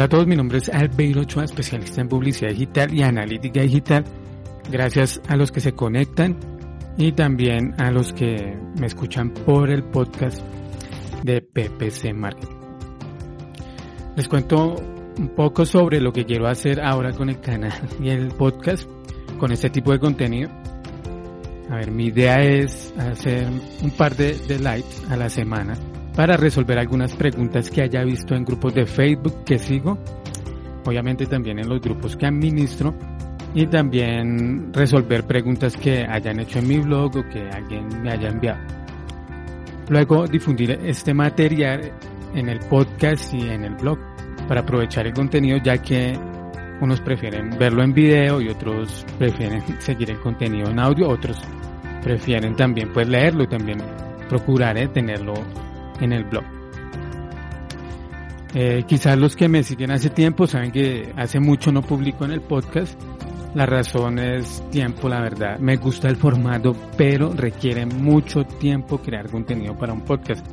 Hola a todos, mi nombre es Albeiro Ochoa, especialista en publicidad digital y analítica digital. Gracias a los que se conectan y también a los que me escuchan por el podcast de PPC Marketing. Les cuento un poco sobre lo que quiero hacer ahora con el canal y el podcast con este tipo de contenido. A ver, mi idea es hacer un par de, de a la semana para resolver algunas preguntas que haya visto en grupos de Facebook que sigo, obviamente también en los grupos que administro y también resolver preguntas que hayan hecho en mi blog o que alguien me haya enviado. Luego difundir este material en el podcast y en el blog para aprovechar el contenido ya que unos prefieren verlo en video y otros prefieren seguir el contenido en audio, otros prefieren también pues leerlo y también procurar eh, tenerlo en el blog. Eh, quizás los que me siguen hace tiempo saben que hace mucho no publico en el podcast. La razón es tiempo, la verdad. Me gusta el formato, pero requiere mucho tiempo crear contenido para un podcast.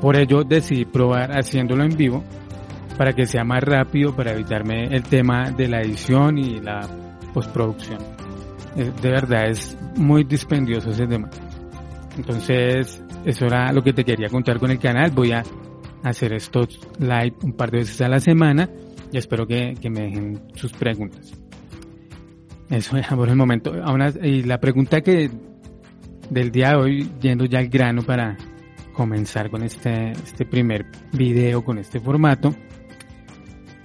Por ello decidí probar haciéndolo en vivo para que sea más rápido, para evitarme el tema de la edición y la postproducción. De verdad es muy dispendioso ese tema. Entonces, eso era lo que te quería contar con el canal. Voy a hacer estos live un par de veces a la semana y espero que, me dejen sus preguntas. Eso por el momento. y la pregunta que del día de hoy, yendo ya al grano para comenzar con este, este primer video, con este formato,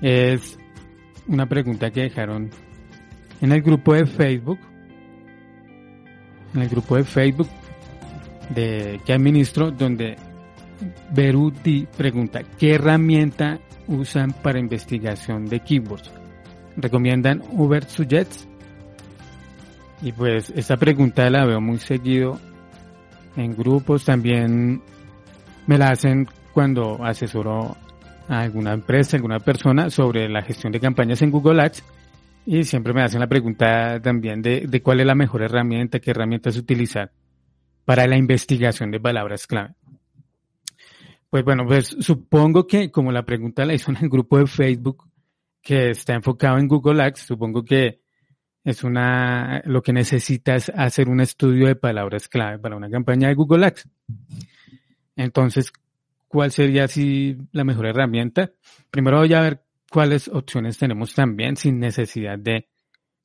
es una pregunta que dejaron en el grupo de Facebook. En el grupo de Facebook de que administro donde Beruti pregunta ¿qué herramienta usan para investigación de keywords? ¿Recomiendan Uber Suggest? Y pues esta pregunta la veo muy seguido en grupos, también me la hacen cuando asesoro a alguna empresa, alguna persona sobre la gestión de campañas en Google Ads y siempre me hacen la pregunta también de, de cuál es la mejor herramienta, qué herramientas utilizar para la investigación de palabras clave. Pues bueno, pues supongo que como la pregunta la hizo en el grupo de Facebook que está enfocado en Google Ads, supongo que es una, lo que necesitas hacer un estudio de palabras clave para una campaña de Google Ads. Entonces, ¿cuál sería así la mejor herramienta? Primero voy a ver cuáles opciones tenemos también sin necesidad de,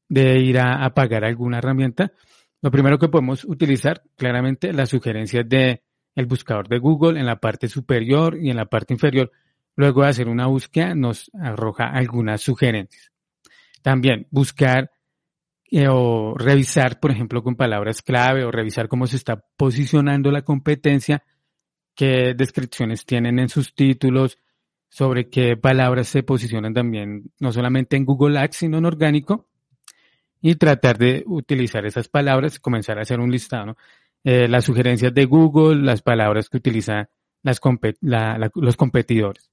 de ir a, a pagar alguna herramienta. Lo primero que podemos utilizar claramente las sugerencias de el buscador de Google en la parte superior y en la parte inferior. Luego de hacer una búsqueda nos arroja algunas sugerencias. También buscar eh, o revisar, por ejemplo, con palabras clave o revisar cómo se está posicionando la competencia, qué descripciones tienen en sus títulos, sobre qué palabras se posicionan también, no solamente en Google Ads, sino en orgánico, y tratar de utilizar esas palabras, comenzar a hacer un listado. Eh, las sugerencias de Google, las palabras que utilizan los competidores.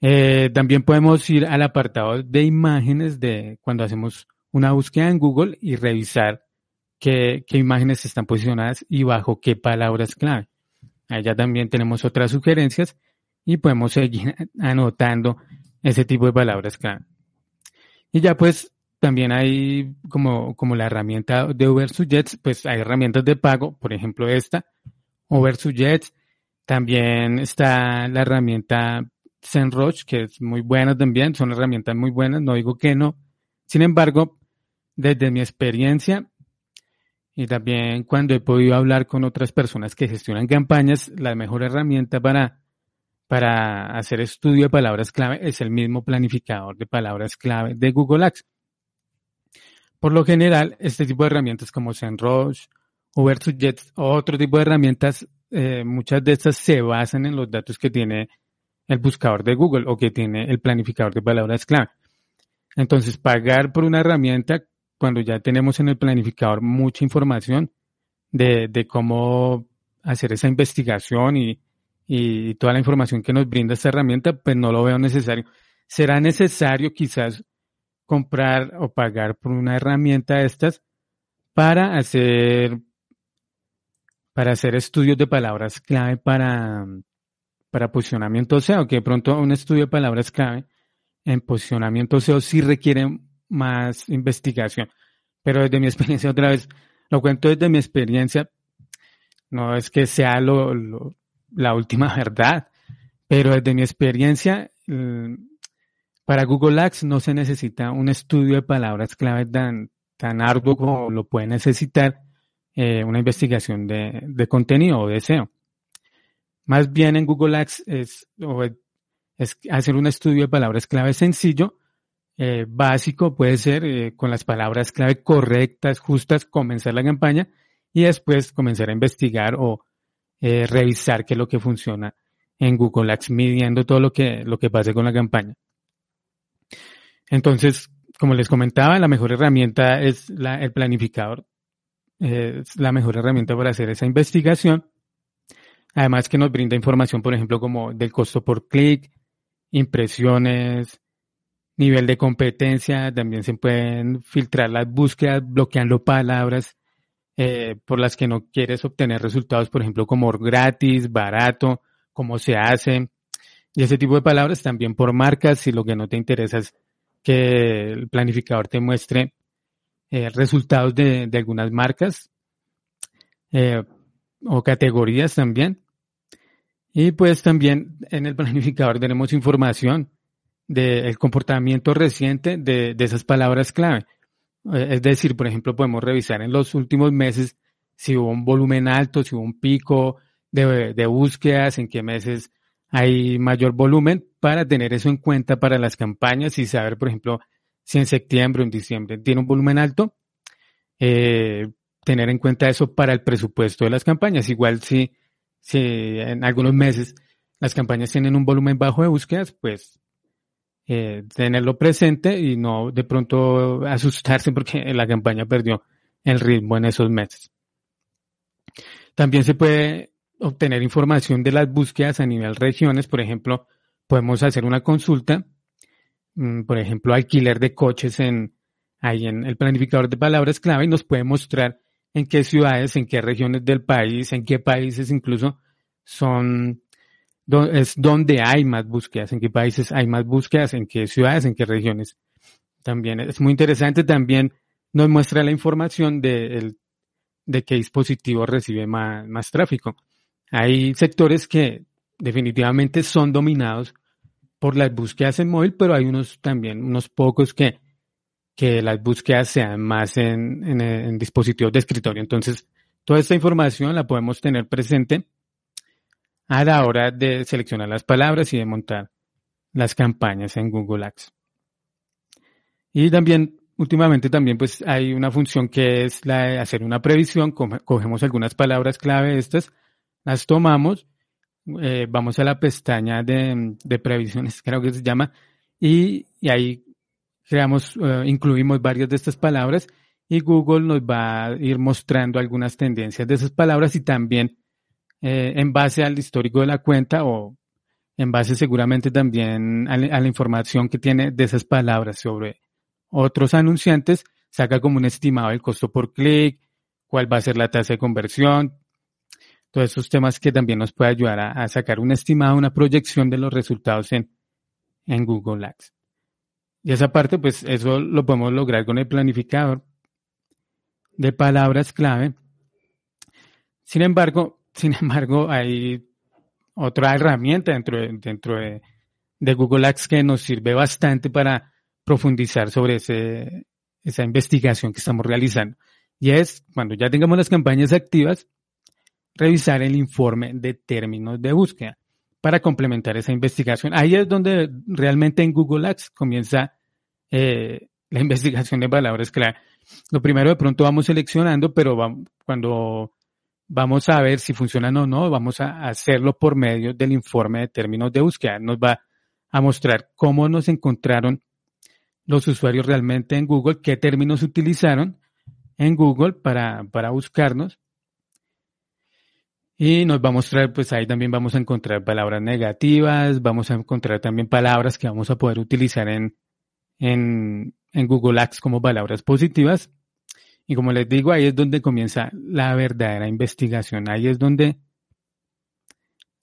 Eh, también podemos ir al apartado de imágenes de cuando hacemos una búsqueda en Google y revisar qué, qué imágenes están posicionadas y bajo qué palabras clave. Allá también tenemos otras sugerencias y podemos seguir anotando ese tipo de palabras clave. Y ya pues también hay como, como la herramienta de Uber Suggest, pues hay herramientas de pago, por ejemplo esta, Uber Suggest. También está la herramienta ZenRoach, que es muy buena también, son herramientas muy buenas, no digo que no. Sin embargo, desde mi experiencia y también cuando he podido hablar con otras personas que gestionan campañas, la mejor herramienta para, para hacer estudio de palabras clave es el mismo planificador de palabras clave de Google Ads. Por lo general, este tipo de herramientas como SEMrush, Ubersuggest o otro tipo de herramientas, eh, muchas de estas se basan en los datos que tiene el buscador de Google o que tiene el planificador de palabras clave. Entonces, pagar por una herramienta cuando ya tenemos en el planificador mucha información de, cómo hacer esa investigación y toda la información que nos brinda esta herramienta, pues no lo veo necesario. Será necesario quizás comprar o pagar por una herramienta de estas para hacer para hacer estudios de palabras clave para, para posicionamiento SEO, que de pronto un estudio de palabras clave en posicionamiento SEO sí requiere más investigación. Pero desde mi experiencia, otra vez, lo cuento desde mi experiencia, no es que sea lo, la última verdad, pero desde mi experiencia, para Google Ads no se necesita un estudio de palabras clave tan, tan arduo como lo puede necesitar eh, una investigación de, de, contenido o de SEO. Más bien en Google Ads es, hacer un estudio de palabras clave sencillo, eh, básico, puede ser eh, con las palabras clave correctas, justas, comenzar la campaña y después comenzar a investigar o revisar qué es lo que funciona en Google Ads, midiendo todo lo que, lo que pase con la campaña. Entonces, como les comentaba, la mejor herramienta es el planificador. es la mejor herramienta para hacer esa investigación. Además que nos brinda información, por ejemplo, como del costo por clic, impresiones, nivel de competencia. También se pueden filtrar las búsquedas bloqueando palabras eh, por las que no quieres obtener resultados, por ejemplo, como gratis, barato, cómo se hace, y ese tipo de palabras también por marcas, si lo que no te interesa es que el planificador te muestre eh, resultados de, algunas marcas eh, o categorías también. Y pues también en el planificador tenemos información del comportamiento reciente de esas palabras clave. Eh, es decir, por ejemplo, podemos revisar en los últimos meses si hubo un volumen alto, si hubo un pico de, de búsquedas, en qué meses hay mayor volumen para tener eso en cuenta para las campañas y saber, por ejemplo, si en septiembre o en diciembre tiene un volumen alto, eh, tener en cuenta eso para el presupuesto de las campañas. Igual si, si en algunos meses las campañas tienen un volumen bajo de búsquedas, pues eh, tenerlo presente y no de pronto asustarse porque la campaña perdió el ritmo en esos meses. También se puede obtener información de las búsquedas a nivel regiones. Por ejemplo, podemos hacer una consulta, mm, por ejemplo, alquiler de coches en, ahí en el planificador de palabras clave y nos puede mostrar en qué ciudades, en qué regiones del país, en qué países incluso son es donde hay más búsquedas, en qué países hay más búsquedas, en qué ciudades, en qué regiones. También es muy interesante, también nos muestra la información de, de qué dispositivo recibe más, más tráfico. Hay sectores que definitivamente son dominados por las búsquedas en móvil, pero hay unos también, unos pocos que, que las búsquedas sean más en, en, dispositivos de escritorio. Entonces, toda esta información la podemos tener presente a la hora de seleccionar las palabras y de montar las campañas en Google Ads. Y también, últimamente también pues hay una función que es la de hacer una previsión, cogemos algunas palabras clave estas, las tomamos, eh, vamos a la pestaña de, previsiones, creo que se llama, y, ahí creamos, eh, incluimos varias de estas palabras y Google nos va a ir mostrando algunas tendencias de esas palabras y también eh, en base al histórico de la cuenta o en base seguramente también a, la información que tiene de esas palabras sobre otros anunciantes, saca como un estimado el costo por clic, cuál va a ser la tasa de conversión, todos esos temas que también nos puede ayudar a, sacar un estimado, una proyección de los resultados en, en Google Ads. Y esa parte, pues eso lo podemos lograr con el planificador de palabras clave. Sin embargo, sin embargo, hay otra herramienta dentro de, dentro de, Google Ads que nos sirve bastante para profundizar sobre ese, esa investigación que estamos realizando. Y es, cuando ya tengamos las campañas activas, revisar el informe de términos de búsqueda. para complementar esa investigación. Ahí es donde realmente en Google Ads comienza eh, la investigación de palabras clave. Lo primero de pronto vamos seleccionando, pero cuando vamos a ver si funcionan o no, vamos a hacerlo por medio del informe de términos de búsqueda. Nos va a mostrar cómo nos encontraron los usuarios realmente en Google, qué términos utilizaron en Google para, para buscarnos. Y nos va a mostrar, pues ahí también vamos a encontrar palabras negativas, vamos a encontrar también palabras que vamos a poder utilizar en, en, en Google Ads como palabras positivas. Y como les digo, ahí es donde comienza la verdadera investigación. Ahí es donde,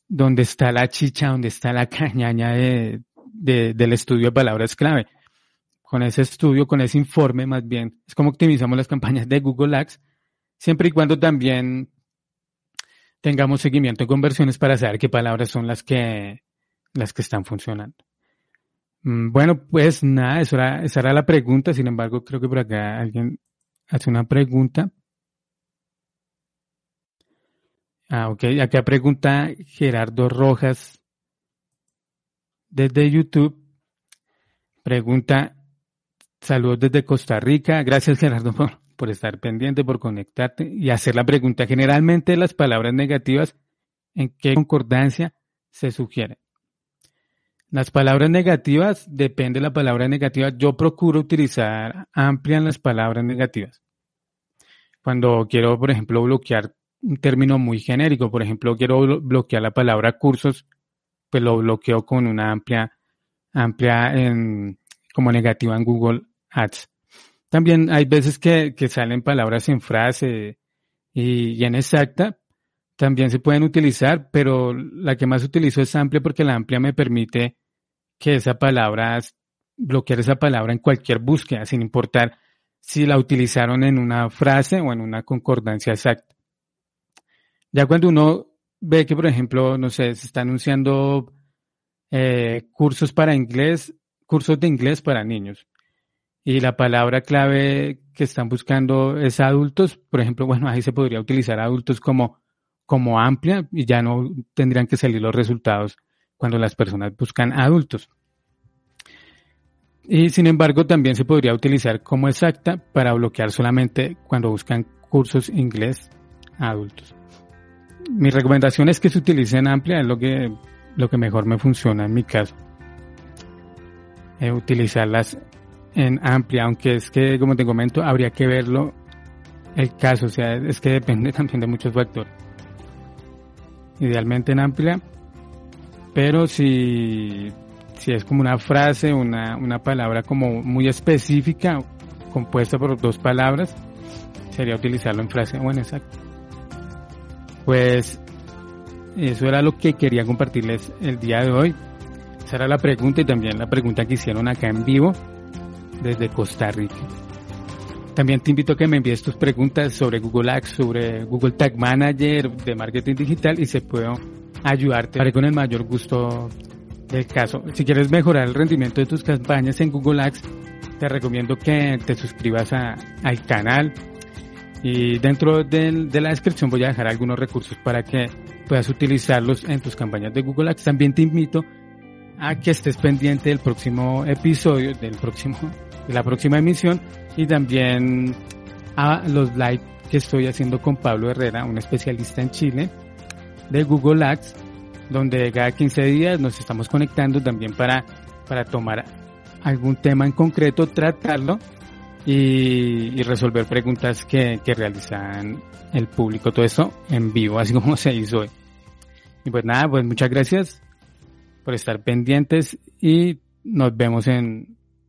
donde está la chicha, donde está la cañaña de, del estudio de palabras clave. Con ese estudio, con ese informe más bien, es como optimizamos las campañas de Google Ads, siempre y cuando también tengamos seguimiento de conversiones para saber qué palabras son las que, las que están funcionando. Mm, bueno, pues nada, era, esa era la pregunta. Sin embargo, creo que por acá alguien hace una pregunta. Ah, ok. Acá pregunta Gerardo Rojas desde YouTube. Pregunta, saludos desde Costa Rica. Gracias Gerardo por estar pendiente, por conectarte y hacer la pregunta. Generalmente las palabras negativas, ¿en qué concordancia se sugieren? Las palabras negativas, depende de la palabra negativa. Yo procuro utilizar amplian las palabras negativas. Cuando quiero, por ejemplo, bloquear un término muy genérico, por ejemplo, quiero bloquear la palabra cursos, pues lo bloqueo con una amplia, amplia en, como negativa en Google Ads. También hay veces que, salen palabras en frase y, y en exacta, también se pueden utilizar, pero la que más utilizo es amplia porque la amplia me permite que esa palabra, bloquear esa palabra en cualquier búsqueda, sin importar si la utilizaron en una frase o en una concordancia exacta. Ya cuando uno ve que, por ejemplo, no sé, se está anunciando eh, cursos para inglés, cursos de inglés para niños, y la palabra clave que están buscando es adultos, por ejemplo, bueno, ahí se podría utilizar adultos como como amplia y ya no tendrían que salir los resultados cuando las personas buscan adultos. Y sin embargo, también se podría utilizar como exacta para bloquear solamente cuando buscan cursos inglés a adultos. Mi recomendación es que se utilicen amplia, es lo que, lo que mejor me funciona en mi caso. Eh, utilizarlas en amplia, aunque es que, como te comento, habría que verlo el caso, o sea, es que depende también de muchos factores idealmente en amplia, pero si, si es como una frase, una, una palabra como muy específica, compuesta por dos palabras, sería utilizarlo en frase o en exacto. Pues eso era lo que quería compartirles el día de hoy. Esa era la pregunta y también la pregunta que hicieron acá en vivo desde Costa Rica. También te invito a que me envíes tus preguntas sobre Google Ads, sobre Google Tag Manager, de marketing digital y se puedo ayudarte. Haré con el mayor gusto del caso. Si quieres mejorar el rendimiento de tus campañas en Google Ads, te recomiendo que te suscribas al canal y dentro de la descripción voy a dejar algunos recursos para que puedas utilizarlos en tus campañas de Google Ads. También te invito a que estés pendiente del próximo episodio, del próximo, la próxima emisión y también a los live que estoy haciendo con Pablo Herrera, un especialista en Chile de Google Ads, donde cada 15 días nos estamos conectando también para, para tomar algún tema en concreto, tratarlo y, resolver preguntas que, que realizan el público. Todo eso en vivo, así como se hizo hoy. Y pues nada, pues muchas gracias por estar pendientes y nos vemos en,